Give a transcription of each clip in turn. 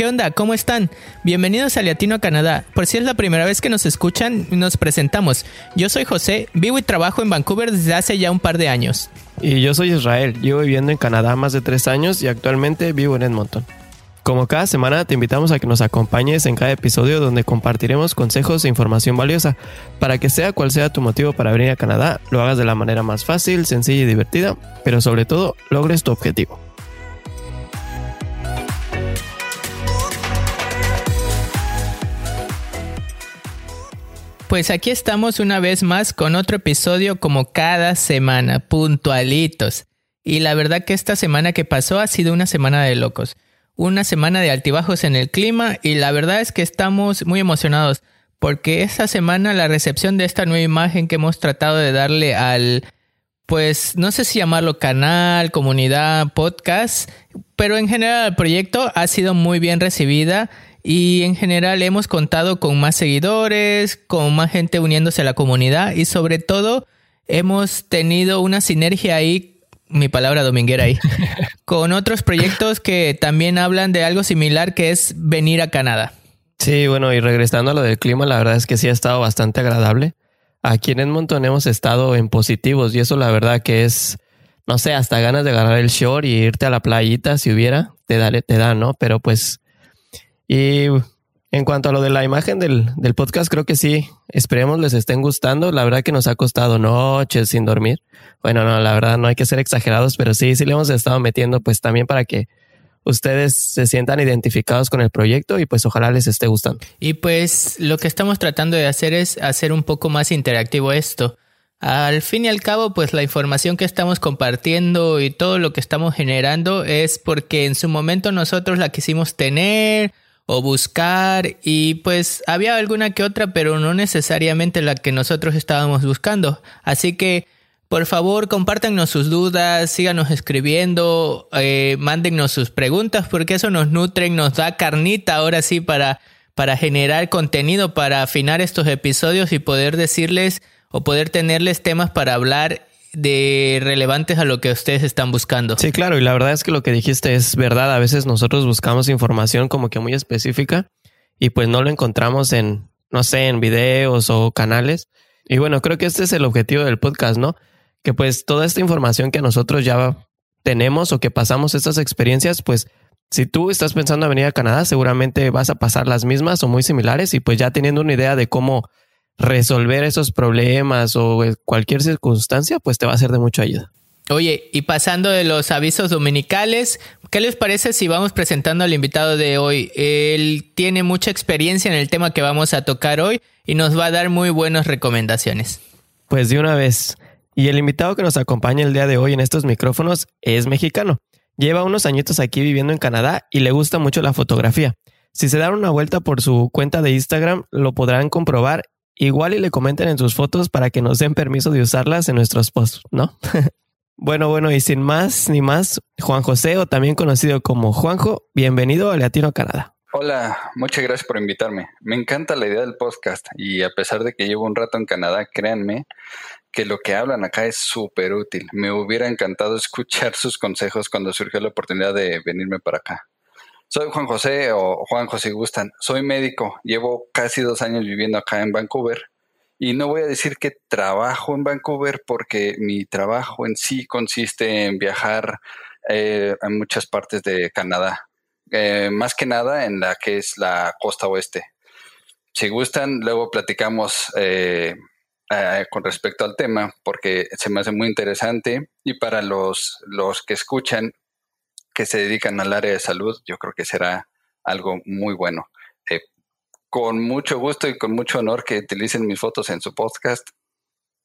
¿Qué onda? ¿Cómo están? Bienvenidos a Latino Canadá. Por si es la primera vez que nos escuchan, nos presentamos. Yo soy José, vivo y trabajo en Vancouver desde hace ya un par de años. Y yo soy Israel, llevo viviendo en Canadá más de tres años y actualmente vivo en Edmonton. Como cada semana te invitamos a que nos acompañes en cada episodio donde compartiremos consejos e información valiosa para que sea cual sea tu motivo para venir a Canadá, lo hagas de la manera más fácil, sencilla y divertida, pero sobre todo logres tu objetivo. Pues aquí estamos una vez más con otro episodio como cada semana, puntualitos. Y la verdad que esta semana que pasó ha sido una semana de locos, una semana de altibajos en el clima y la verdad es que estamos muy emocionados porque esta semana la recepción de esta nueva imagen que hemos tratado de darle al, pues no sé si llamarlo canal, comunidad, podcast, pero en general el proyecto ha sido muy bien recibida y en general hemos contado con más seguidores, con más gente uniéndose a la comunidad y sobre todo hemos tenido una sinergia ahí, mi palabra dominguera ahí, con otros proyectos que también hablan de algo similar que es venir a Canadá. Sí, bueno, y regresando a lo del clima, la verdad es que sí ha estado bastante agradable. Aquí en Edmonton hemos estado en positivos y eso la verdad que es, no sé, hasta ganas de agarrar el short y irte a la playita si hubiera, te da, te da, ¿no? Pero pues y en cuanto a lo de la imagen del, del, podcast, creo que sí. Esperemos les estén gustando. La verdad que nos ha costado noches sin dormir. Bueno, no, la verdad no hay que ser exagerados, pero sí, sí le hemos estado metiendo pues también para que ustedes se sientan identificados con el proyecto y pues ojalá les esté gustando. Y pues lo que estamos tratando de hacer es hacer un poco más interactivo esto. Al fin y al cabo, pues la información que estamos compartiendo y todo lo que estamos generando es porque en su momento nosotros la quisimos tener o buscar y pues había alguna que otra, pero no necesariamente la que nosotros estábamos buscando. Así que por favor compártanos sus dudas, síganos escribiendo, eh, mándennos sus preguntas porque eso nos nutre, nos da carnita ahora sí para, para generar contenido, para afinar estos episodios y poder decirles o poder tenerles temas para hablar de relevantes a lo que ustedes están buscando. Sí, claro, y la verdad es que lo que dijiste es verdad. A veces nosotros buscamos información como que muy específica y pues no lo encontramos en, no sé, en videos o canales. Y bueno, creo que este es el objetivo del podcast, ¿no? Que pues toda esta información que nosotros ya tenemos o que pasamos estas experiencias, pues si tú estás pensando en venir a Canadá, seguramente vas a pasar las mismas o muy similares y pues ya teniendo una idea de cómo resolver esos problemas o cualquier circunstancia, pues te va a ser de mucha ayuda. Oye, y pasando de los avisos dominicales, ¿qué les parece si vamos presentando al invitado de hoy? Él tiene mucha experiencia en el tema que vamos a tocar hoy y nos va a dar muy buenas recomendaciones. Pues de una vez. Y el invitado que nos acompaña el día de hoy en estos micrófonos es mexicano. Lleva unos añitos aquí viviendo en Canadá y le gusta mucho la fotografía. Si se dan una vuelta por su cuenta de Instagram, lo podrán comprobar Igual y le comenten en sus fotos para que nos den permiso de usarlas en nuestros posts, ¿no? bueno, bueno, y sin más ni más, Juan José, o también conocido como Juanjo, bienvenido a Latino Canadá. Hola, muchas gracias por invitarme. Me encanta la idea del podcast y a pesar de que llevo un rato en Canadá, créanme que lo que hablan acá es súper útil. Me hubiera encantado escuchar sus consejos cuando surgió la oportunidad de venirme para acá. Soy Juan José o Juan José Gustan. Soy médico. Llevo casi dos años viviendo acá en Vancouver. Y no voy a decir que trabajo en Vancouver porque mi trabajo en sí consiste en viajar eh, a muchas partes de Canadá. Eh, más que nada en la que es la costa oeste. Si gustan, luego platicamos eh, con respecto al tema porque se me hace muy interesante y para los, los que escuchan que se dedican al área de salud, yo creo que será algo muy bueno. Eh, con mucho gusto y con mucho honor que utilicen mis fotos en su podcast.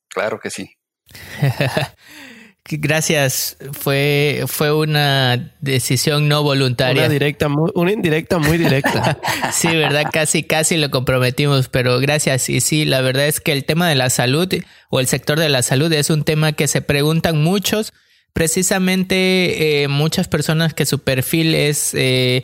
Claro que sí. Gracias. Fue, fue una decisión no voluntaria. Una directa, una indirecta muy directa. sí, verdad, casi, casi lo comprometimos, pero gracias. Y sí, la verdad es que el tema de la salud o el sector de la salud es un tema que se preguntan muchos precisamente eh, muchas personas que su perfil es eh,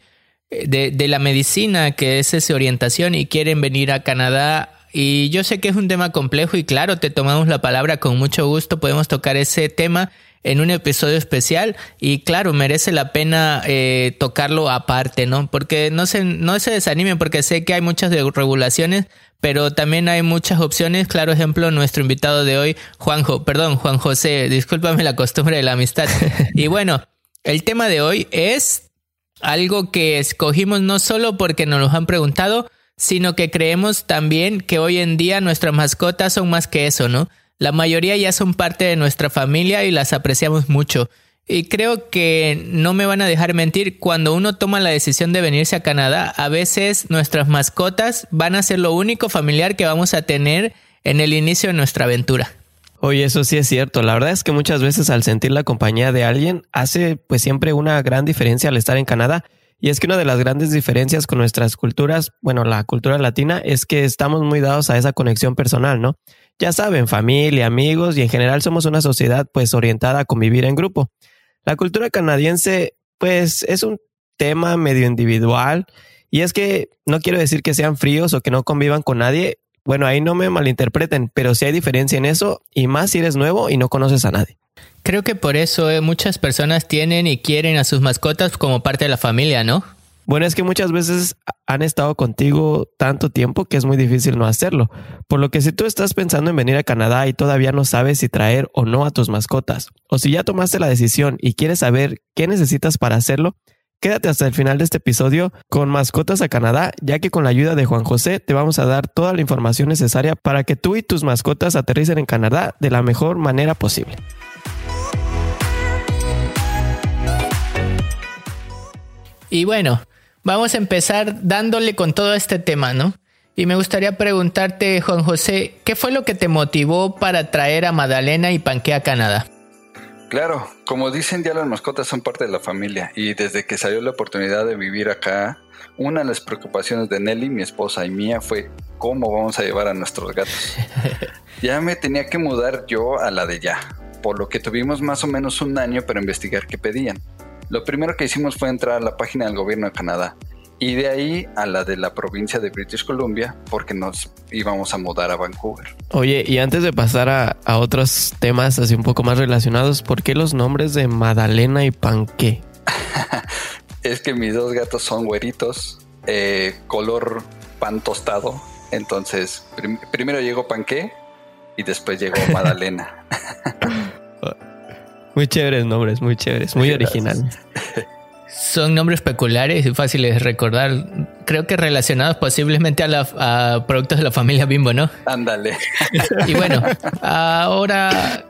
de, de, la medicina, que es esa orientación y quieren venir a Canadá. Y yo sé que es un tema complejo y claro, te tomamos la palabra con mucho gusto, podemos tocar ese tema en un episodio especial y claro, merece la pena eh, tocarlo aparte, ¿no? Porque no se, no se desanimen porque sé que hay muchas regulaciones, pero también hay muchas opciones. Claro ejemplo, nuestro invitado de hoy, Juanjo, perdón, Juan José, discúlpame la costumbre de la amistad. y bueno, el tema de hoy es algo que escogimos no solo porque nos lo han preguntado, sino que creemos también que hoy en día nuestras mascotas son más que eso, ¿no? La mayoría ya son parte de nuestra familia y las apreciamos mucho. Y creo que no me van a dejar mentir, cuando uno toma la decisión de venirse a Canadá, a veces nuestras mascotas van a ser lo único familiar que vamos a tener en el inicio de nuestra aventura. Oye, eso sí es cierto. La verdad es que muchas veces al sentir la compañía de alguien hace pues siempre una gran diferencia al estar en Canadá. Y es que una de las grandes diferencias con nuestras culturas, bueno, la cultura latina, es que estamos muy dados a esa conexión personal, ¿no? Ya saben, familia, amigos y en general somos una sociedad pues orientada a convivir en grupo. La cultura canadiense pues es un tema medio individual y es que no quiero decir que sean fríos o que no convivan con nadie. Bueno, ahí no me malinterpreten, pero sí hay diferencia en eso y más si eres nuevo y no conoces a nadie. Creo que por eso eh, muchas personas tienen y quieren a sus mascotas como parte de la familia, ¿no? Bueno, es que muchas veces han estado contigo tanto tiempo que es muy difícil no hacerlo. Por lo que si tú estás pensando en venir a Canadá y todavía no sabes si traer o no a tus mascotas, o si ya tomaste la decisión y quieres saber qué necesitas para hacerlo, quédate hasta el final de este episodio con Mascotas a Canadá, ya que con la ayuda de Juan José te vamos a dar toda la información necesaria para que tú y tus mascotas aterricen en Canadá de la mejor manera posible. Y bueno, Vamos a empezar dándole con todo este tema, ¿no? Y me gustaría preguntarte, Juan José, ¿qué fue lo que te motivó para traer a Madalena y Panque a Canadá? Claro, como dicen ya las mascotas son parte de la familia y desde que salió la oportunidad de vivir acá, una de las preocupaciones de Nelly, mi esposa y mía fue cómo vamos a llevar a nuestros gatos. ya me tenía que mudar yo a la de ya, por lo que tuvimos más o menos un año para investigar qué pedían. Lo primero que hicimos fue entrar a la página del gobierno de Canadá y de ahí a la de la provincia de British Columbia porque nos íbamos a mudar a Vancouver. Oye, y antes de pasar a, otros temas así un poco más relacionados, ¿por qué los nombres de Madalena y Panqué? es que mis dos gatos son güeritos, eh, color pan tostado. Entonces, primero llegó Panqué y después llegó Madalena. Muy chéveres nombres, muy chéveres, muy originales. Son nombres peculiares y fáciles de recordar. Creo que relacionados posiblemente a, productos de la familia Bimbo, ¿no? Ándale. Y bueno, ahora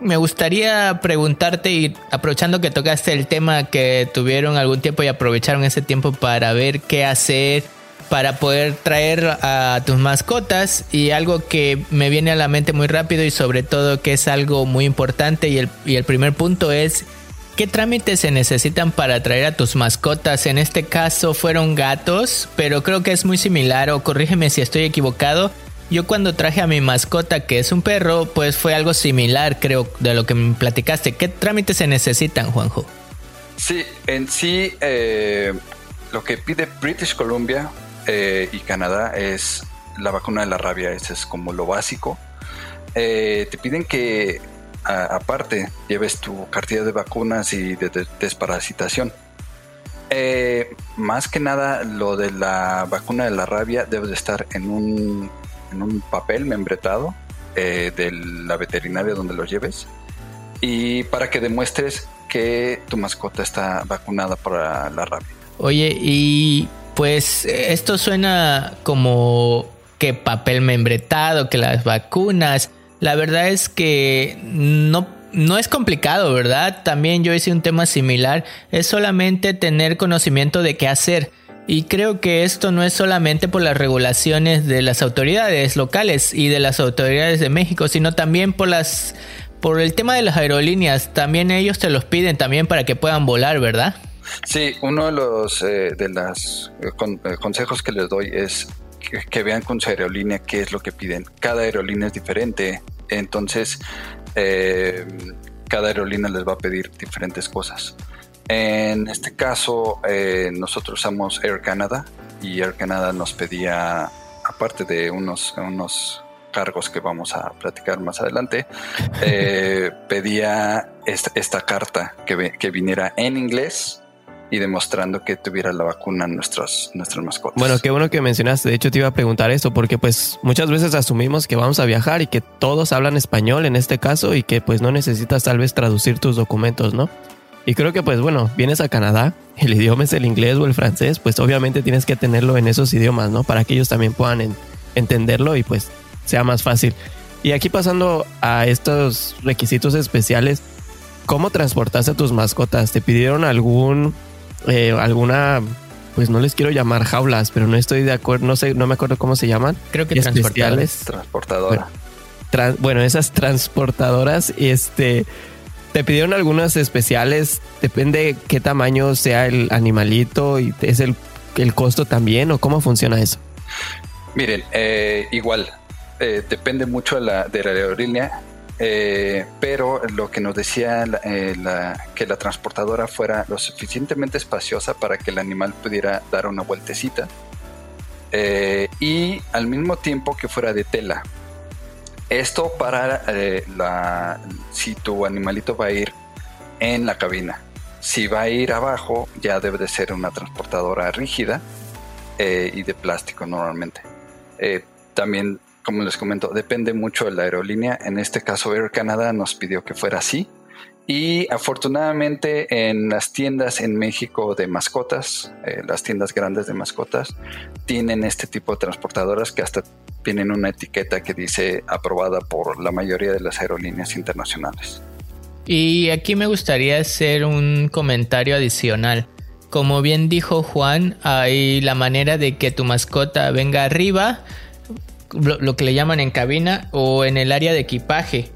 me gustaría preguntarte y aprovechando que tocaste el tema que tuvieron algún tiempo y aprovecharon ese tiempo para ver qué hacer para poder traer a tus mascotas y algo que me viene a la mente muy rápido y sobre todo que es algo muy importante y el, y el primer punto es ¿Qué trámites se necesitan para traer a tus mascotas? En este caso fueron gatos, pero creo que es muy similar o corrígeme si estoy equivocado. Yo cuando traje a mi mascota, que es un perro, pues fue algo similar, creo, de lo que me platicaste. ¿Qué trámites se necesitan, Juanjo? Sí, en sí, eh, lo que pide British Columbia eh, y Canadá es la vacuna de la rabia, ese es como lo básico. Eh, te piden que aparte lleves tu cartilla de vacunas y de, desparasitación. Eh, más que nada, lo de la vacuna de la rabia debe de estar en un, en un papel membretado de la veterinaria donde lo lleves y para que demuestres que tu mascota está vacunada para la rabia. Oye, y pues esto suena como que papel membretado, que las vacunas. La verdad es que no, no es complicado, ¿verdad? También yo hice un tema similar. Es solamente tener conocimiento de qué hacer. Y creo que esto no es solamente por las regulaciones de las autoridades locales y de las autoridades de México, sino también por las por el tema de las aerolíneas. También ellos te los piden también para que puedan volar, ¿verdad? Sí, uno de los eh, de los eh, eh, consejos que les doy es que, vean con su aerolínea qué es lo que piden. Cada aerolínea es diferente, entonces cada aerolínea les va a pedir diferentes cosas. En este caso, nosotros usamos Air Canada y Air Canada nos pedía aparte de unos, unos cargos que vamos a platicar más adelante, eh, pedía esta, esta carta que, que viniera en inglés y demostrando que tuviera la vacuna nuestras, nuestras mascotas. Bueno, qué bueno que mencionaste. De hecho, te iba a preguntar esto porque pues muchas veces asumimos que vamos a viajar y que todos hablan español en este caso y que pues no necesitas tal vez traducir tus documentos, ¿no? Y creo que pues bueno, vienes a Canadá, el idioma es el inglés o el francés, pues obviamente tienes que tenerlo en esos idiomas, ¿no? Para que ellos también puedan entenderlo y pues sea más fácil. Y aquí pasando a estos requisitos especiales, ¿cómo transportaste a tus mascotas? ¿Te pidieron algún eh, alguna, pues no les quiero llamar jaulas, pero no estoy de acuerdo, no sé, no me acuerdo cómo se llaman. Creo que transportadoras. Transportadora. Bueno, esas transportadoras, este, te pidieron algunas especiales, depende qué tamaño sea el animalito y es el, el costo también o cómo funciona eso. Miren, eh, igual, eh, depende mucho de la, de la aerolínea. Eh, pero lo que nos decía eh, que la transportadora fuera lo suficientemente espaciosa para que el animal pudiera dar una vueltecita eh, y al mismo tiempo que fuera de tela. Esto para la, si tu animalito va a ir en la cabina. Si va a ir abajo, ya debe de ser una transportadora rígida y de plástico normalmente. también como les comento, depende mucho de la aerolínea. En este caso, Air Canada nos pidió que fuera así. Y afortunadamente en las tiendas en México de mascotas, eh, las tiendas grandes de mascotas, tienen este tipo de transportadoras que hasta tienen una etiqueta que dice aprobada por la mayoría de las aerolíneas internacionales. Y aquí me gustaría hacer un comentario adicional. Como bien dijo Juan, hay la manera de que tu mascota venga arriba lo, que le llaman en cabina o en el área de equipaje.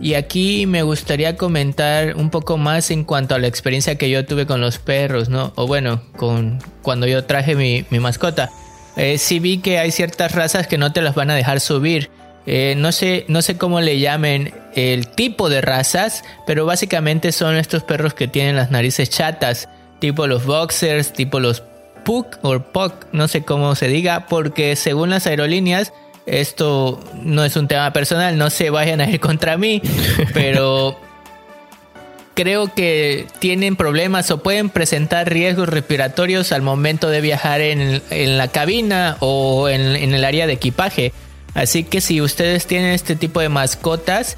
Y aquí me gustaría comentar un poco más en cuanto a la experiencia que yo tuve con los perros, ¿no? O bueno, con cuando yo traje mi, mascota. Eh, sí vi que hay ciertas razas que no te las van a dejar subir. Eh, no, sé, no sé cómo le llamen el tipo de razas, pero básicamente son estos perros que tienen las narices chatas, tipo los boxers, tipo los pug o puck, no sé cómo se diga, porque según las aerolíneas esto no es un tema personal, no se vayan a ir contra mí, pero creo que tienen problemas o pueden presentar riesgos respiratorios al momento de viajar en, la cabina o en, el área de equipaje. Así que si ustedes tienen este tipo de mascotas,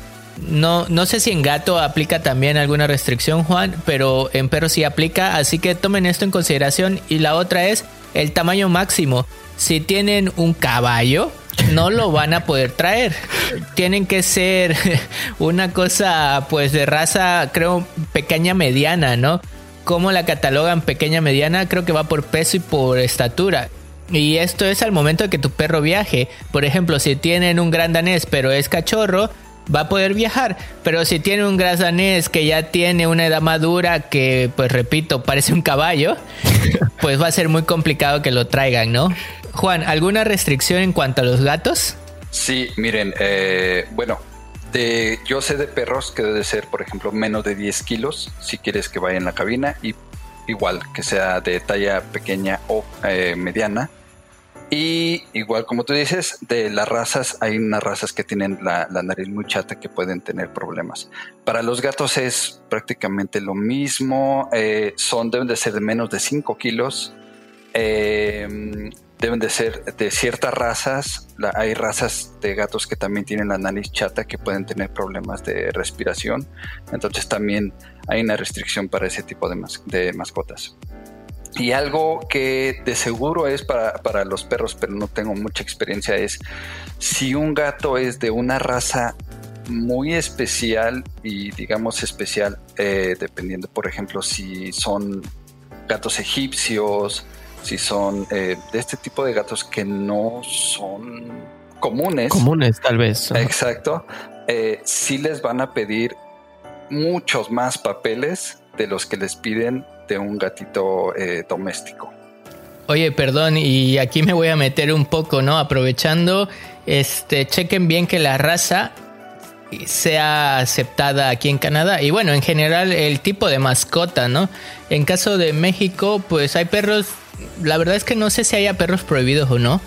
no, no sé si en gato aplica también alguna restricción, Juan, pero en perro sí aplica, así que tomen esto en consideración. Y la otra es el tamaño máximo. Si tienen un caballo, no lo van a poder traer. Tienen que ser una cosa pues de raza, creo, pequeña mediana, ¿no? ¿Cómo la catalogan pequeña mediana? Creo que va por peso y por estatura. Y esto es al momento de que tu perro viaje. Por ejemplo, si tienen un gran danés pero es cachorro, va a poder viajar. Pero si tiene un gran danés que ya tiene una edad madura, que pues repito, parece un caballo, pues va a ser muy complicado que lo traigan, ¿no? Juan, ¿alguna restricción en cuanto a los gatos? Sí, miren, eh, bueno, yo sé de perros que debe ser, por ejemplo, menos de 10 kilos si quieres que vaya en la cabina y igual que sea de talla pequeña o eh, mediana. Y igual como tú dices, de las razas, hay unas razas que tienen la, nariz muy chata que pueden tener problemas. Para los gatos es prácticamente lo mismo, eh, son, deben de ser de menos de 5 kilos. Deben de ser de ciertas razas. hay razas de gatos que también tienen la nariz chata que pueden tener problemas de respiración. Entonces también hay una restricción para ese tipo de, mascotas. Y algo que de seguro es para, los perros, pero no tengo mucha experiencia, es si un gato es de una raza muy especial y digamos especial, eh, dependiendo, por ejemplo, si son gatos egipcios, si son eh, de este tipo de gatos que no son comunes. Comunes, tal vez. Exacto. Eh, sí les van a pedir muchos más papeles de los que les piden de un gatito eh, doméstico. Oye, perdón, y aquí me voy a meter un poco, ¿no? Aprovechando, este, chequen bien que la raza sea aceptada aquí en Canadá. Y bueno, en general el tipo de mascota, ¿no? En caso de México, pues hay perros la verdad es que no sé si haya perros prohibidos o no,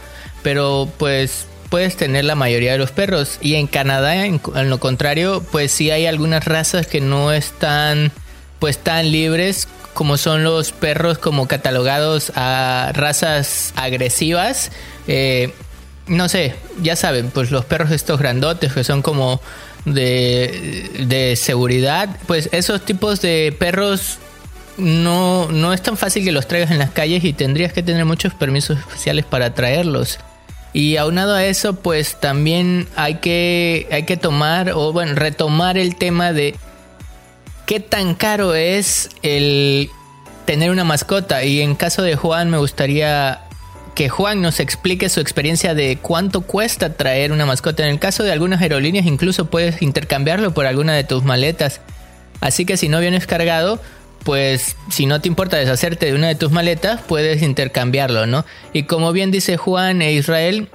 pero pues puedes tener la mayoría de los perros. Y en Canadá, en, lo contrario, pues sí hay algunas razas que no están pues tan libres como son los perros como catalogados a razas agresivas. Eh, no sé, ya saben, pues los perros estos grandotes que son como de, de seguridad, pues esos tipos de perros no, no es tan fácil que los traigas en las calles y tendrías que tener muchos permisos especiales para traerlos. Y aunado a eso, pues también hay que, hay que tomar, o bueno, retomar el tema de qué tan caro es el tener una mascota. Y en caso de Juan, me gustaría que Juan nos explique su experiencia de cuánto cuesta traer una mascota. En el caso de algunas aerolíneas, incluso puedes intercambiarlo por alguna de tus maletas. Así que si no vienes cargado, pues si no te importa deshacerte de una de tus maletas, puedes intercambiarlo, ¿no? Y como bien dice Juan e Israel,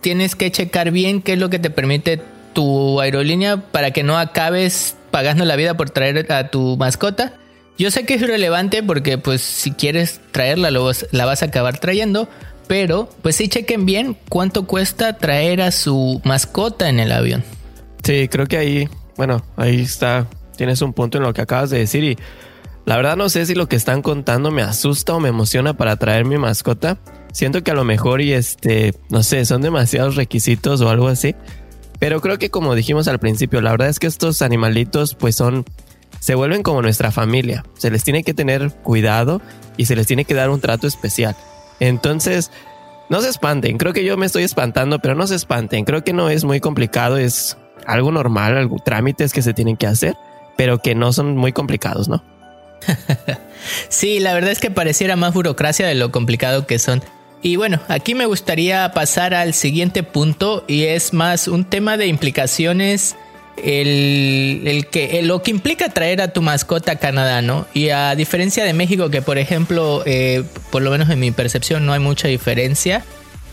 tienes que checar bien qué es lo que te permite tu aerolínea para que no acabes pagando la vida por traer a tu mascota. Yo sé que es relevante porque pues si quieres traerla la vas a acabar trayendo, pero pues sí chequen bien cuánto cuesta traer a su mascota en el avión. Sí, creo que ahí, bueno, ahí está, tienes un punto en lo que acabas de decir y la verdad no sé si lo que están contando me asusta o me emociona para traer mi mascota. Siento que a lo mejor y este, no sé, son demasiados requisitos o algo así. Pero creo que como dijimos al principio, la verdad es que estos animalitos pues son, se vuelven como nuestra familia. Se les tiene que tener cuidado y se les tiene que dar un trato especial. Entonces, no se espanten. Creo que yo me estoy espantando, pero no se espanten. Creo que no es muy complicado, es algo normal, algo, trámites que se tienen que hacer, pero que no son muy complicados, ¿no? sí, la verdad es que pareciera más burocracia de lo complicado que son. Y bueno, aquí me gustaría pasar al siguiente punto y es más un tema de implicaciones, el, que, lo que implica traer a tu mascota a Canadá, ¿no? Y a diferencia de México, que por ejemplo, eh, por lo menos en mi percepción no hay mucha diferencia,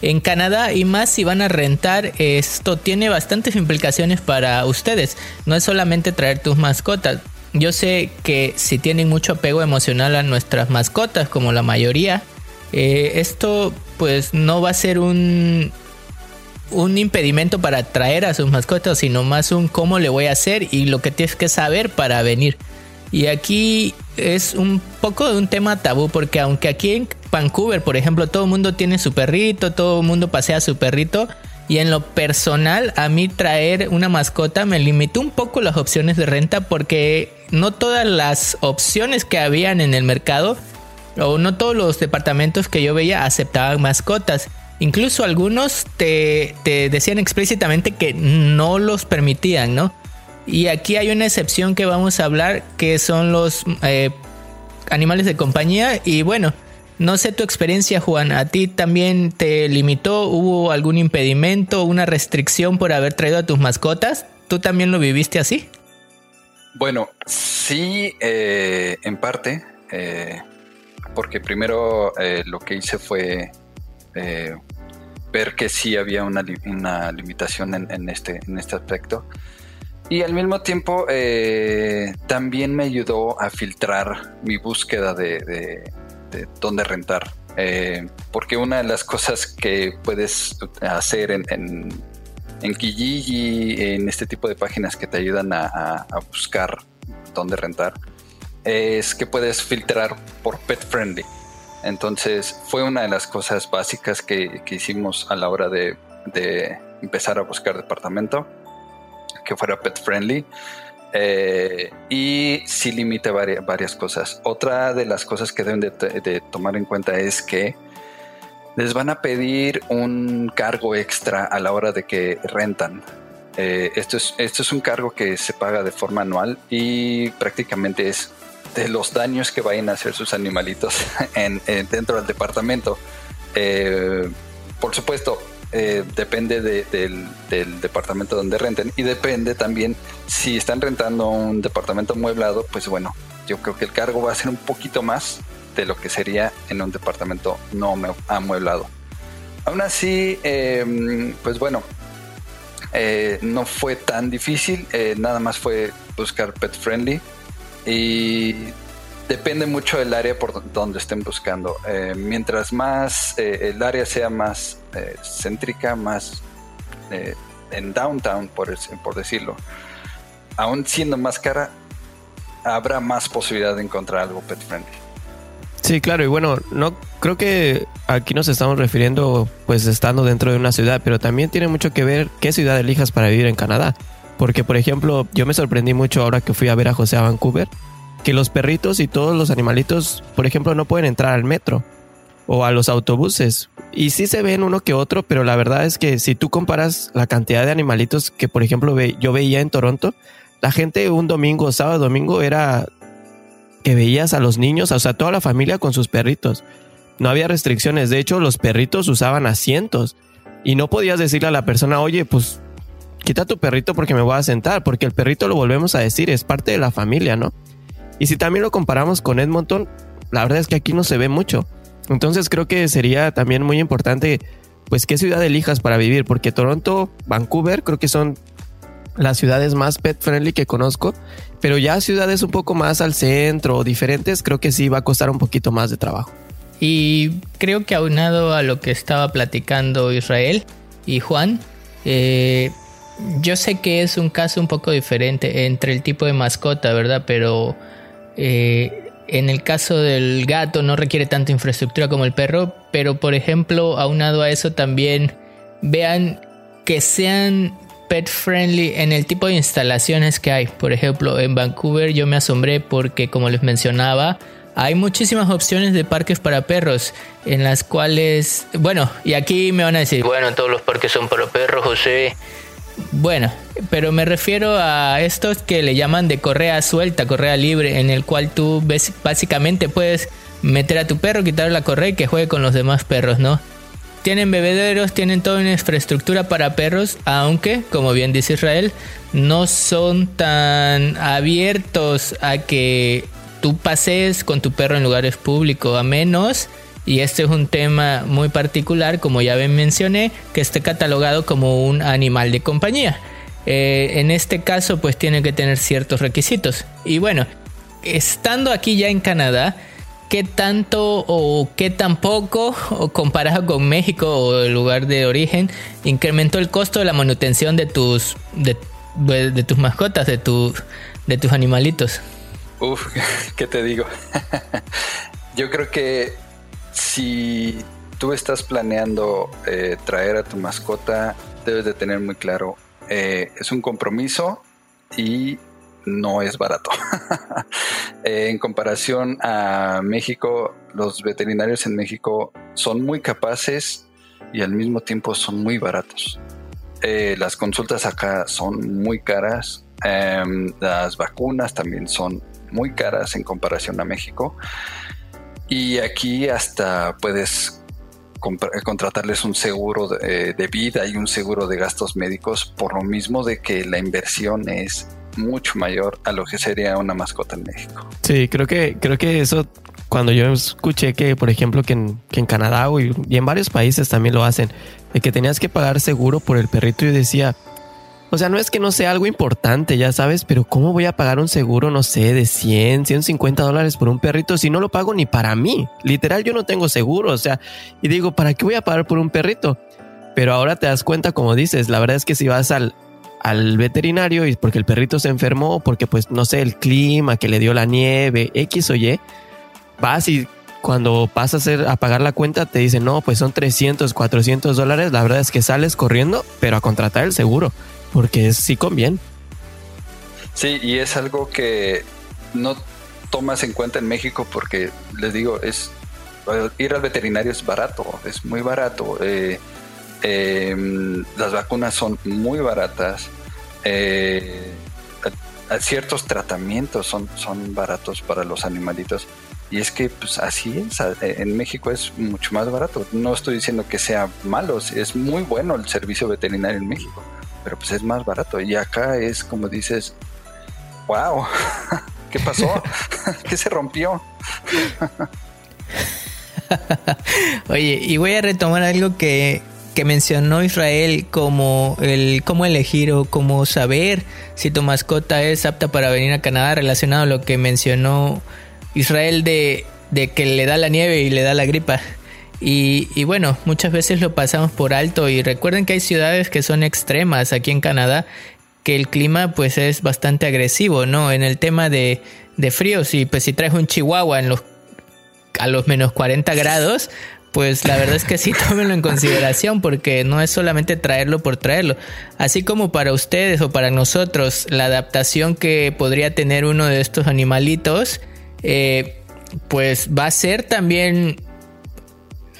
en Canadá y más si van a rentar, esto tiene bastantes implicaciones para ustedes. No es solamente traer tus mascotas, yo sé que si tienen mucho apego emocional a nuestras mascotas, como la mayoría, eh, esto pues no va a ser un, un impedimento para traer a sus mascotas, sino más un cómo le voy a hacer y lo que tienes que saber para venir. Y aquí es un poco de un tema tabú, porque aunque aquí en Vancouver, por ejemplo, todo el mundo tiene su perrito, todo el mundo pasea su perrito, y en lo personal, a mí traer una mascota me limitó un poco las opciones de renta porque no todas las opciones que habían en el mercado o no todos los departamentos que yo veía aceptaban mascotas. Incluso algunos te, decían explícitamente que no los permitían, ¿no? Y aquí hay una excepción que vamos a hablar que son los eh, animales de compañía y bueno, no sé tu experiencia, Juan. ¿A ti también te limitó? ¿Hubo algún impedimento, una restricción por haber traído a tus mascotas? ¿Tú también lo viviste así? Bueno, sí, eh, en parte, eh, porque primero eh, lo que hice fue ver que sí había una, limitación en, este, en este aspecto. Y al mismo tiempo también me ayudó a filtrar mi búsqueda de, de dónde rentar. Eh, porque una de las cosas que puedes hacer en, en Kijiji, en este tipo de páginas que te ayudan a, buscar dónde rentar, es que puedes filtrar por pet friendly. Entonces fue una de las cosas básicas que, hicimos a la hora de, empezar a buscar departamento, que fuera pet friendly. Eh, y sí limita varias, cosas. Otra de las cosas que deben de, tomar en cuenta es que les van a pedir un cargo extra a la hora de que rentan. Eh, esto, es, esto es un cargo que se paga de forma anual y prácticamente es de los daños que vayan a hacer sus animalitos en, dentro del departamento. Eh, por supuesto, eh, depende del, departamento donde renten y depende también si están rentando un departamento amueblado, pues bueno, yo creo que el cargo va a ser un poquito más de lo que sería en un departamento no amueblado. Aún así, em, pues bueno, eh, no fue tan difícil, eh, nada más fue buscar pet friendly y depende mucho del área por donde estén buscando. Eh, mientras más el área sea más céntrica, más en downtown, por, por decirlo, aún siendo más cara, habrá más posibilidad de encontrar algo pet friendly. Sí, claro, y bueno, no creo que aquí nos estamos refiriendo pues estando dentro de una ciudad, pero también tiene mucho que ver qué ciudad elijas para vivir en Canadá. Porque, por ejemplo, yo me sorprendí mucho ahora que fui a ver a José a Vancouver, que los perritos y todos los animalitos, por ejemplo, no pueden entrar al metro o a los autobuses. Y sí se ven uno que otro, pero la verdad es que si tú comparas la cantidad de animalitos que, por ejemplo, yo veía en Toronto, la gente un domingo, sábado, domingo era que veías a los niños, o sea, toda la familia con sus perritos. No había restricciones. De hecho, los perritos usaban asientos y no podías decirle a la persona, oye, pues quita tu perrito porque me voy a sentar, porque el perrito lo volvemos a decir, es parte de la familia, ¿no? Y si también lo comparamos con Edmonton, la verdad es que aquí no se ve mucho. Entonces creo que sería también muy importante, pues, qué ciudad elijas para vivir, porque Toronto, Vancouver, creo que son las ciudades más pet friendly que conozco, pero ya ciudades un poco más al centro o diferentes, creo que sí va a costar un poquito más de trabajo. Y creo que aunado a lo que estaba platicando Israel y Juan, eh, yo sé que es un caso un poco diferente entre el tipo de mascota, ¿verdad? Pero eh, en el caso del gato no requiere tanta infraestructura como el perro, pero por ejemplo, aunado a eso también vean que sean pet friendly en el tipo de instalaciones que hay. Por ejemplo, en Vancouver yo me asombré porque como les mencionaba, hay muchísimas opciones de parques para perros en las cuales, bueno, y aquí me van a decir, bueno, todos los parques son para perros, José. Bueno, pero me refiero a estos que le llaman de correa suelta, correa libre, en el cual tú ves, básicamente puedes meter a tu perro, quitarle la correa y que juegue con los demás perros, ¿no? Tienen bebederos, tienen toda una infraestructura para perros, aunque, como bien dice Israel, no son tan abiertos a que tú pasees con tu perro en lugares públicos, a menos y este es un tema muy particular, como ya mencioné, que esté catalogado como un animal de compañía. Eh, en este caso, pues tiene que tener ciertos requisitos. Y bueno, estando aquí ya en Canadá, ¿qué tanto o qué tan poco, o comparado con México o el lugar de origen, incrementó el costo de la manutención de tus, de, tus mascotas, de, de tus animalitos? Uf, ¿qué te digo? Yo creo que si tú estás planeando eh, traer a tu mascota, debes de tener muy claro, eh, es un compromiso y no es barato. Eh, en comparación a México, los veterinarios en México son muy capaces y al mismo tiempo son muy baratos. las consultas acá son muy caras, em, las vacunas también son muy caras en comparación a México. Y aquí hasta puedes contratarles un seguro de, vida y un seguro de gastos médicos por lo mismo de que la inversión es mucho mayor a lo que sería una mascota en México. Sí, creo que, creo que eso, cuando yo escuché que, por ejemplo, que en, que en Canadá y, y en varios países también lo hacen, de que tenías que pagar seguro por el perrito, yo decía, o sea, no es que no sea algo importante, ya sabes, pero ¿cómo voy a pagar un seguro, no sé, de 100, 150 dólares por un perrito si no lo pago ni para mí? Literal, yo no tengo seguro, o sea, y digo, ¿para qué voy a pagar por un perrito? Pero ahora te das cuenta, como dices, la verdad es que si vas al, al veterinario y porque el perrito se enfermó, porque pues no sé, el clima, que le dio la nieve, X o Y, vas y cuando pasas a, hacer, a pagar la cuenta te dicen, no, pues son 300, 400 dólares, la verdad es que sales corriendo, pero a contratar el seguro porque sí conviene. Sí, y es algo que no tomas en cuenta en México porque les digo, es ir al veterinario es barato, es muy barato. Eh, em, las vacunas son muy baratas. Eh, ciertos tratamientos son, son baratos para los animalitos. Y es que pues así es, en México es mucho más barato. No estoy diciendo que sea malo, es muy bueno el servicio veterinario en México pero pues es más barato. Y acá es como dices, wow, ¿qué pasó? ¿Qué se rompió? Oye, y voy a retomar algo que, que mencionó Israel como el cómo elegir o cómo saber si tu mascota es apta para venir a Canadá relacionado a lo que mencionó Israel de, de que le da la nieve y le da la gripa. Y, y, bueno, muchas veces lo pasamos por alto y recuerden que hay ciudades que son extremas aquí en Canadá, que el clima pues es bastante agresivo, ¿no? En el tema de, de fríos y pues si traes un chihuahua en los, a los menos 40 grados, pues la verdad es que sí tómenlo en consideración porque no es solamente traerlo por traerlo. Así como para ustedes o para nosotros la adaptación que podría tener uno de estos animalitos, eh, pues va a ser también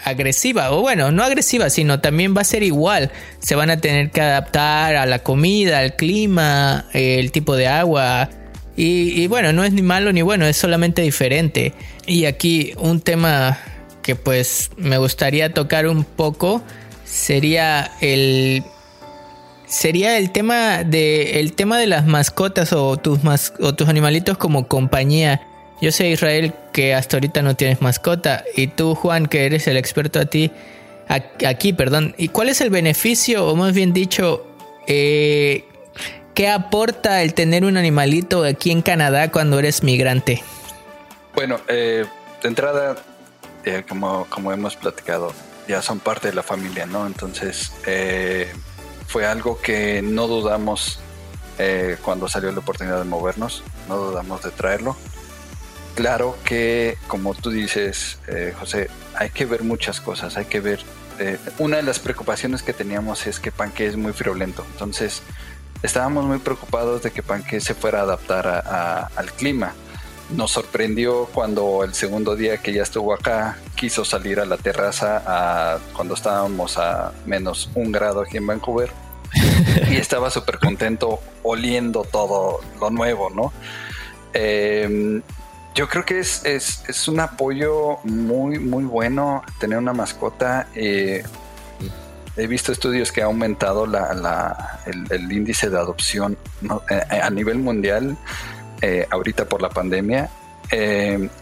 agresiva, o bueno, no agresiva, sino también va a ser igual. Se van a tener que adaptar a la comida, al clima, el tipo de agua. Y, bueno, no es ni malo ni bueno, es solamente diferente. Y aquí un tema que pues me gustaría tocar un poco sería el sería el tema de el tema de las mascotas o tus o tus animalitos como compañía yo sé, Israel, que hasta ahorita no tienes mascota. Y tú, Juan, que eres el experto a ti, aquí, perdón. ¿Y cuál es el beneficio, o más bien dicho, eh, qué aporta el tener un animalito aquí en Canadá cuando eres migrante? Bueno, eh, de entrada, eh, como, como hemos platicado, ya son parte de la familia, ¿no? Entonces, fue algo que no dudamos cuando salió la oportunidad de movernos, no dudamos de traerlo claro que, como tú dices, eh, José, hay que ver muchas cosas, hay que ver... Eh, una de las preocupaciones que teníamos es que Panque es muy friolento, entonces estábamos muy preocupados de que Panque se fuera a adaptar al clima. Nos sorprendió cuando el segundo día que ya estuvo acá quiso salir a la terraza cuando estábamos a menos un grado aquí en Vancouver y estaba súper contento oliendo todo lo nuevo, ¿no? Eh, yo creo que es, es, un apoyo muy, muy bueno tener una mascota. Eh, he visto estudios que ha aumentado la, el, índice de adopción eh, a nivel mundial eh, ahorita por la pandemia.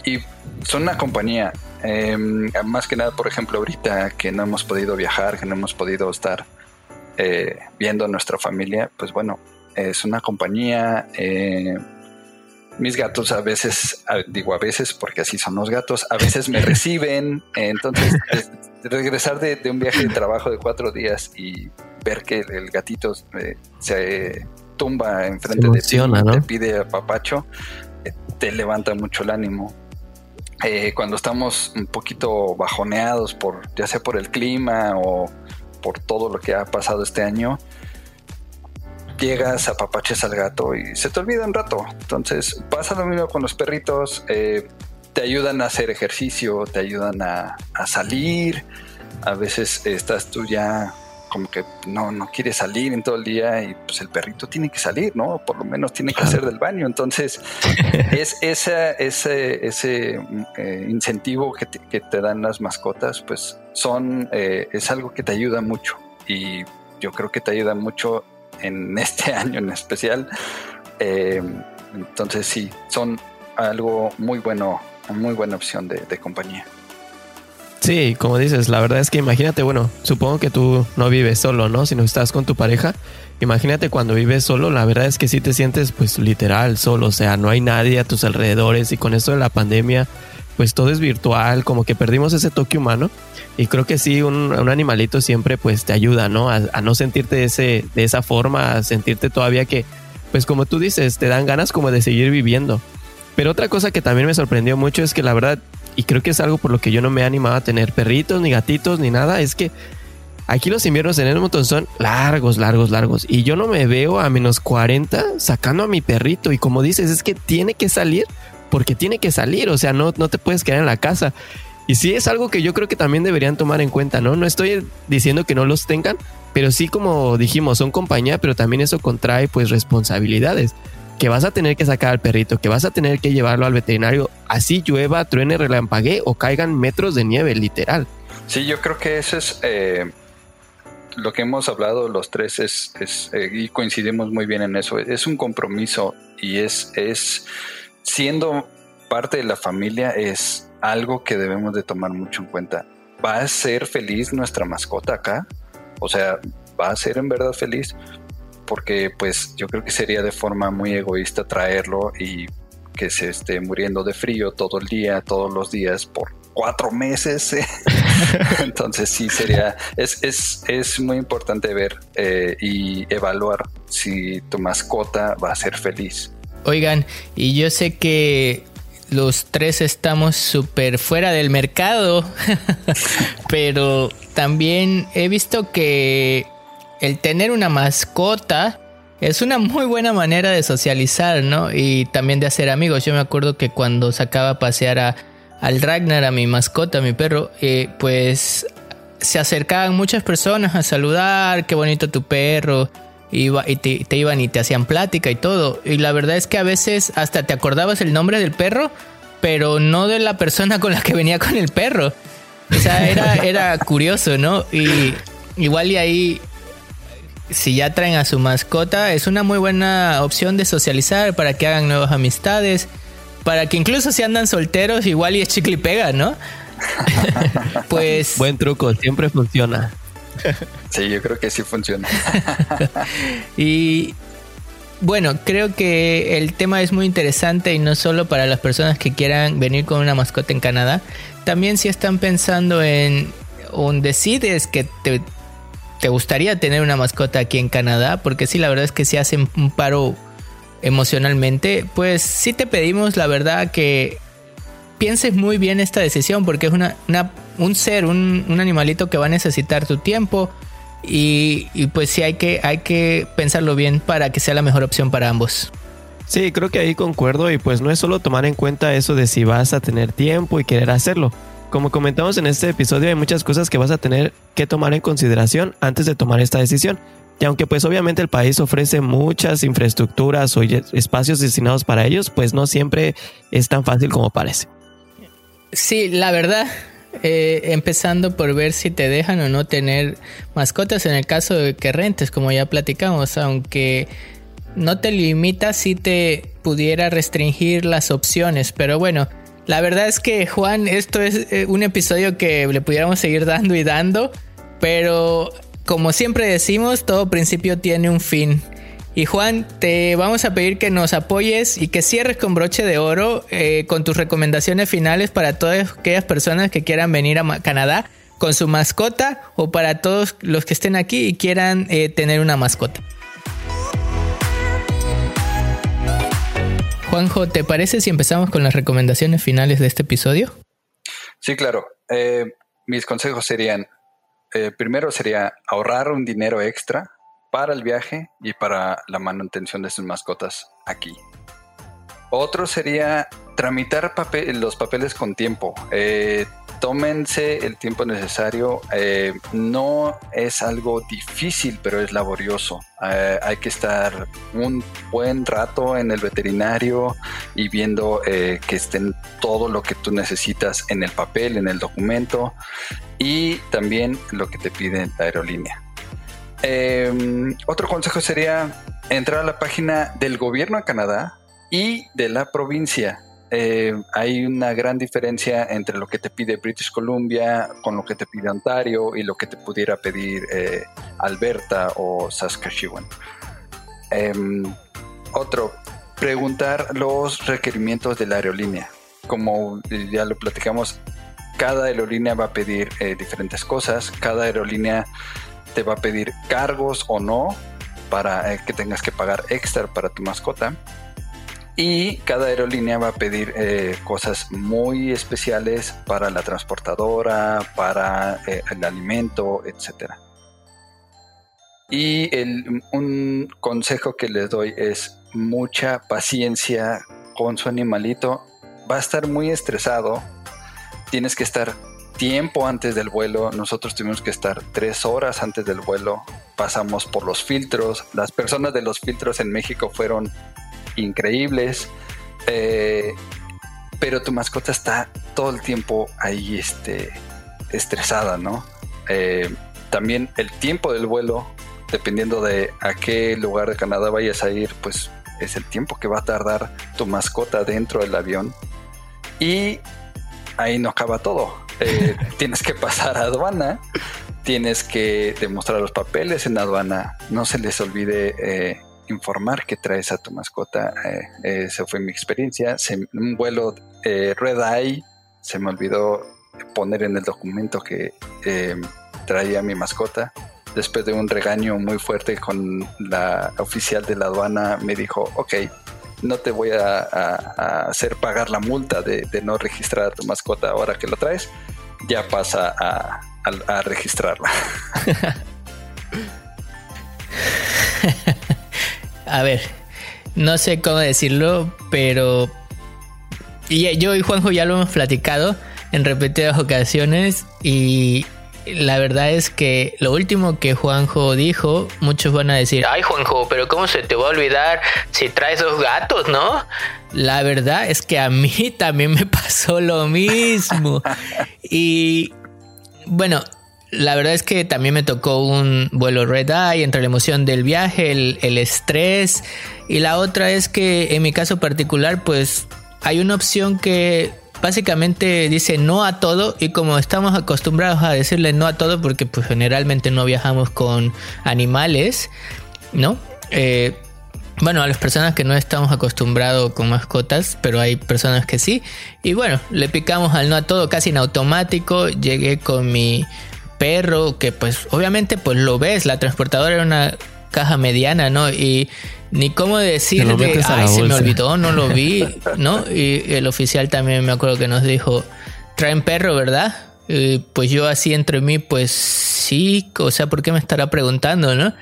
y son una compañía, más que nada, por ejemplo, ahorita que no hemos podido viajar, que no hemos podido estar viendo a nuestra familia, pues bueno, es una compañía mis gatos a veces, digo a veces porque así son los gatos, a veces me reciben. Entonces, regresar de, un viaje de trabajo de cuatro días y ver que el, gatito eh, se tumba enfrente de ti, ¿no? te pide a papacho, eh, te levanta mucho el ánimo. Eh, cuando estamos un poquito bajoneados por ya sea por el clima o por todo lo que ha pasado este año, llegas, apapaches al gato y se te olvida un rato. Entonces pasa lo mismo con los perritos, eh, te ayudan a hacer ejercicio, te ayudan a, salir. A veces estás tú ya como que no, no quieres salir en todo el día y pues el perrito tiene que salir, ¿no? Por lo menos tiene que hacer del baño. Entonces, es ese, ese, ese eh, incentivo que te, que te, dan las mascotas, pues son, eh, es algo que te ayuda mucho. Y yo creo que te ayuda mucho en este año en especial. Eh, entonces sí, son algo muy bueno, muy buena opción de, compañía. Sí, como dices, la verdad es que imagínate, bueno, supongo que tú no vives solo, ¿no? Si no estás con tu pareja, imagínate cuando vives solo, la verdad es que sí te sientes pues literal solo, o sea, no hay nadie a tus alrededores y con esto de la pandemia, pues todo es virtual, como que perdimos ese toque humano. Y creo que sí, un, animalito siempre pues te ayuda, ¿no? A, no sentirte ese, de esa forma, a sentirte todavía que, pues como tú dices, te dan ganas como de seguir viviendo. Pero otra cosa que también me sorprendió mucho es que la verdad, y creo que es algo por lo que yo no me he animado a tener perritos, ni gatitos, ni nada, es que aquí los inviernos en Edmonton son largos, largos, largos. Y yo no me veo a menos 40 sacando a mi perrito. Y como dices, es que tiene que salir porque tiene que salir, o sea, no, no te puedes quedar en la casa. Y sí es algo que yo creo que también deberían tomar en cuenta, ¿no? No estoy diciendo que no los tengan, pero sí como dijimos, son compañía, pero también eso contrae pues responsabilidades. Que vas a tener que sacar al perrito, que vas a tener que llevarlo al veterinario, así llueva, truene, relampague o caigan metros de nieve, literal. Sí, yo creo que eso es eh, lo que hemos hablado los tres es, eh, y coincidimos muy bien en eso. Es un compromiso y es, es siendo parte de la familia es algo que debemos de tomar mucho en cuenta. ¿Va a ser feliz nuestra mascota acá? O sea, ¿va a ser en verdad feliz? Porque pues yo creo que sería de forma muy egoísta traerlo y que se esté muriendo de frío todo el día, todos los días, por cuatro meses. Entonces sí sería, es, es, es muy importante ver eh, y evaluar si tu mascota va a ser feliz. Oigan, y yo sé que los tres estamos súper fuera del mercado, pero también he visto que el tener una mascota es una muy buena manera de socializar, ¿no? Y también de hacer amigos. Yo me acuerdo que cuando sacaba a pasear a, al Ragnar, a mi mascota, a mi perro, eh, pues se acercaban muchas personas a saludar, qué bonito tu perro, Iba, y te, te, iban y te hacían plática y todo. Y la verdad es que a veces hasta te acordabas el nombre del perro, pero no de la persona con la que venía con el perro. O sea, era, era curioso, ¿no? Y igual y ahí, si ya traen a su mascota, es una muy buena opción de socializar para que hagan nuevas amistades para que incluso si andan solteros, igual y es chicle y pega, ¿no? pues. Buen truco, siempre funciona. sí, yo creo que sí funciona. y bueno, creo que el tema es muy interesante y no solo para las personas que quieran venir con una mascota en Canadá, también si están pensando en o decides que te, te gustaría tener una mascota aquí en Canadá, porque sí, la verdad es que si hacen un paro emocionalmente, pues sí te pedimos la verdad que pienses muy bien esta decisión porque es una, un ser, un, animalito que va a necesitar tu tiempo y, pues sí hay que, hay que pensarlo bien para que sea la mejor opción para ambos. Sí, creo que ahí concuerdo y pues no es solo tomar en cuenta eso de si vas a tener tiempo y querer hacerlo. Como comentamos en este episodio hay muchas cosas que vas a tener que tomar en consideración antes de tomar esta decisión. Y aunque pues obviamente el país ofrece muchas infraestructuras o espacios destinados para ellos, pues no siempre es tan fácil como parece. Sí, la verdad, eh, empezando por ver si te dejan o no tener mascotas en el caso de que rentes, como ya platicamos, aunque no te limita si te pudiera restringir las opciones, pero bueno, la verdad es que Juan, esto es eh, un episodio que le pudiéramos seguir dando y dando, pero como siempre decimos, todo principio tiene un fin. Y Juan, te vamos a pedir que nos apoyes y que cierres con broche de oro eh, con tus recomendaciones finales para todas aquellas personas que quieran venir a Canadá con su mascota o para todos los que estén aquí y quieran eh, tener una mascota. Juanjo, ¿te parece si empezamos con las recomendaciones finales de este episodio? Sí, claro. Eh, mis consejos serían eh, primero sería ahorrar un dinero extra para el viaje y para la manutención de sus mascotas aquí. Otro sería tramitar los papeles con tiempo. Eh, tómense el tiempo necesario. Eh, no es algo difícil, pero es laborioso. hay que estar un buen rato en el veterinario y viendo que estén todo lo que tú necesitas en el papel, en el documento y también lo que te pide la aerolínea. Em, otro consejo sería entrar a la página del gobierno de Canadá y de la provincia. Eh, hay una gran diferencia entre lo que te pide British Columbia con lo que te pide Ontario y lo que te pudiera pedir eh, Alberta o Saskatchewan. Em, otro, preguntar los requerimientos de la aerolínea. Como ya lo platicamos, cada aerolínea va a pedir eh, diferentes cosas, cada aerolínea te va a pedir cargos o no para que tengas que pagar extra para tu mascota. Y cada aerolínea va a pedir eh, cosas muy especiales para la transportadora, para el alimento, etc. Y un consejo que les doy es mucha paciencia con su animalito. Va a estar muy estresado tienes que estar tiempo antes del vuelo. Nosotros tuvimos que estar tres horas antes del vuelo. Pasamos por los filtros. Las personas de los filtros en México fueron increíbles. Eh, pero tu mascota está todo el tiempo ahí este, estresada, ¿no? Eh, también el tiempo del vuelo, dependiendo de a qué lugar de Canadá vayas a ir, pues es el tiempo que va a tardar tu mascota dentro del avión. Y ahí no acaba todo. Eh, tienes que pasar a aduana, tienes que demostrar los papeles en aduana. No se les olvide eh, informar que traes a tu mascota. Eh, esa fue mi experiencia. un vuelo Red Eye se me olvidó poner en el documento que traía mi mascota. Después de un regaño muy fuerte con la oficial de la aduana, me dijo, ok, no te voy a, hacer pagar la multa de, no registrar a tu mascota ahora que lo traes, ya pasa a, registrarla. a ver, no sé cómo decirlo, pero yo y Juanjo ya lo hemos platicado en repetidas ocasiones y la verdad es que lo último que Juanjo dijo, muchos van a decir, ay Juanjo, pero ¿cómo se te va a olvidar si traes dos gatos, no? La verdad es que a mí también me pasó lo mismo. y bueno, la verdad es que también me tocó un vuelo red eye entre la emoción del viaje, el, estrés y la otra es que en mi caso particular pues hay una opción que básicamente dice no a todo y como estamos acostumbrados a decirle no a todo porque pues generalmente no viajamos con animales, ¿no? Eh, bueno, a las personas que no estamos acostumbrados con mascotas, pero hay personas que sí. Y bueno, le picamos al no a todo casi en automático. Llegué con mi perro, que pues obviamente pues lo ves, la transportadora era una caja mediana, ¿no? Y ni cómo decir de, ay, se me olvidó, no lo vi, ¿no? Y el oficial también me acuerdo que nos dijo, traen perro, ¿verdad? Y pues yo así entre mí, pues sí, o sea, ¿por qué me estará preguntando, no?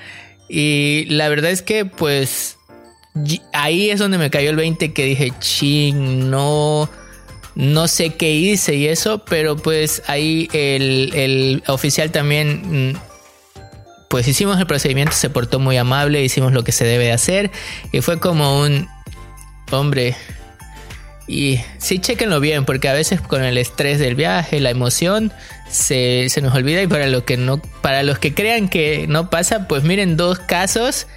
Y la verdad es que, pues, ahí es donde me cayó el 20 que dije, ching, no, no sé qué hice y eso, pero pues ahí el, el oficial también mm, pues hicimos el procedimiento, se portó muy amable, hicimos lo que se debe hacer y fue como un hombre. Y sí, chequenlo bien, porque a veces con el estrés del viaje, la emoción, se, nos olvida. Y para los que no, para los que crean que no pasa, pues miren dos casos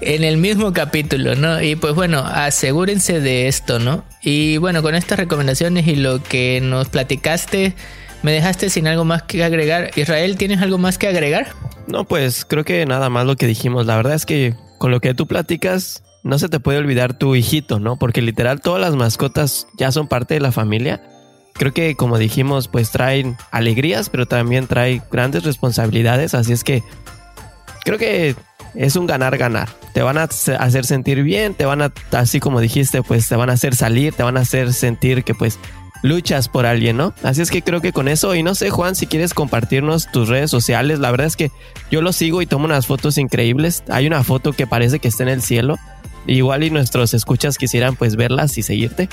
en el mismo capítulo, ¿no? Y pues bueno, asegúrense de esto, ¿no? Y bueno, con estas recomendaciones y lo que nos platicaste, me dejaste sin algo más que agregar. Israel, ¿tienes algo más que agregar? No, pues creo que nada más lo que dijimos. La verdad es que con lo que tú platicas, no se te puede olvidar tu hijito, ¿no? Porque literal todas las mascotas ya son parte de la familia. Creo que como dijimos, pues traen alegrías, pero también trae grandes responsabilidades. Así es que creo que es un ganar-ganar. Te van a hacer sentir bien, te van a, así como dijiste, pues te van a hacer salir, te van a hacer sentir que pues luchas por alguien, ¿no? Así es que creo que con eso, y no sé, Juan, si quieres compartirnos tus redes sociales, la verdad es que yo lo sigo y tomo unas fotos increíbles. Hay una foto que parece que está en el cielo. Igual y nuestros escuchas quisieran pues verlas y seguirte.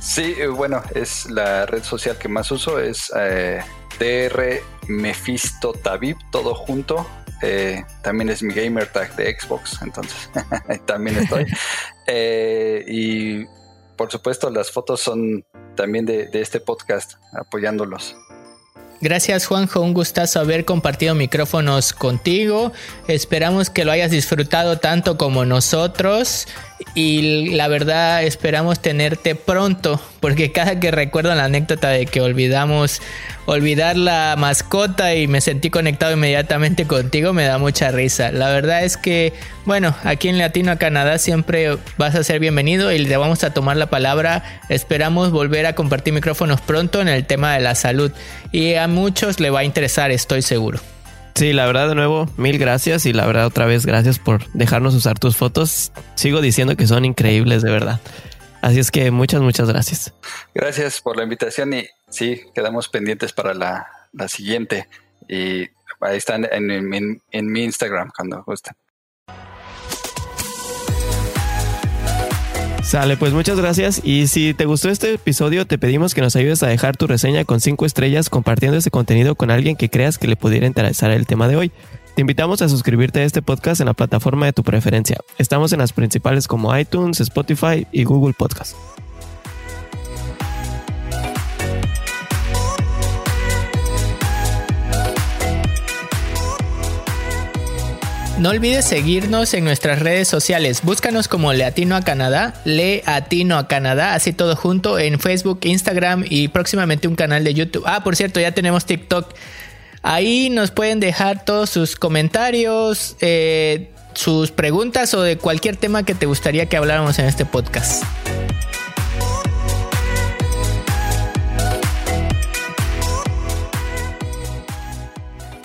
Sí, eh, bueno, es la red social que más uso, es eh, DR Mephisto Tabib, todo junto. Eh, también es mi gamer tag de Xbox, entonces también estoy. y por supuesto, las fotos son también de, este podcast, apoyándolos. Gracias Juanjo, un gustazo haber compartido micrófonos contigo. Esperamos que lo hayas disfrutado tanto como nosotros y la verdad esperamos tenerte pronto porque cada que recuerdo la anécdota de que olvidamos olvidar la mascota y me sentí conectado inmediatamente contigo me da mucha risa. La verdad es que, bueno, aquí en Latino a Canadá siempre vas a ser bienvenido y le vamos a tomar la palabra. Esperamos volver a compartir micrófonos pronto en el tema de la salud y a muchos le va a interesar, estoy seguro. Sí, la verdad de nuevo, mil gracias y la verdad otra vez gracias por dejarnos usar tus fotos. Sigo diciendo que son increíbles, de verdad. Así es que muchas, muchas gracias. Gracias por la invitación y sí, quedamos pendientes para la, siguiente. Y ahí están en, en mi Instagram cuando gusten. Sale, pues muchas gracias. Y si te gustó este episodio, te pedimos que nos ayudes a dejar tu reseña con 5 estrellas compartiendo ese contenido con alguien que creas que le pudiera interesar el tema de hoy. Te invitamos a suscribirte a este podcast en la plataforma de tu preferencia. Estamos en las principales como iTunes, Spotify y Google Podcast. No olvides seguirnos en nuestras redes sociales. Búscanos como Latino a Canadá, Latino a Canadá, así todo junto en Facebook, Instagram y próximamente un canal de YouTube. Ah, por cierto, ya tenemos TikTok. Ahí nos pueden dejar todos sus comentarios, eh, sus preguntas o de cualquier tema que te gustaría que habláramos en este podcast.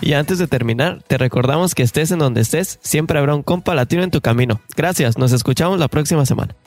Y antes de terminar, te recordamos que estés en donde estés, siempre habrá un compa latino en tu camino. Gracias, nos escuchamos la próxima semana.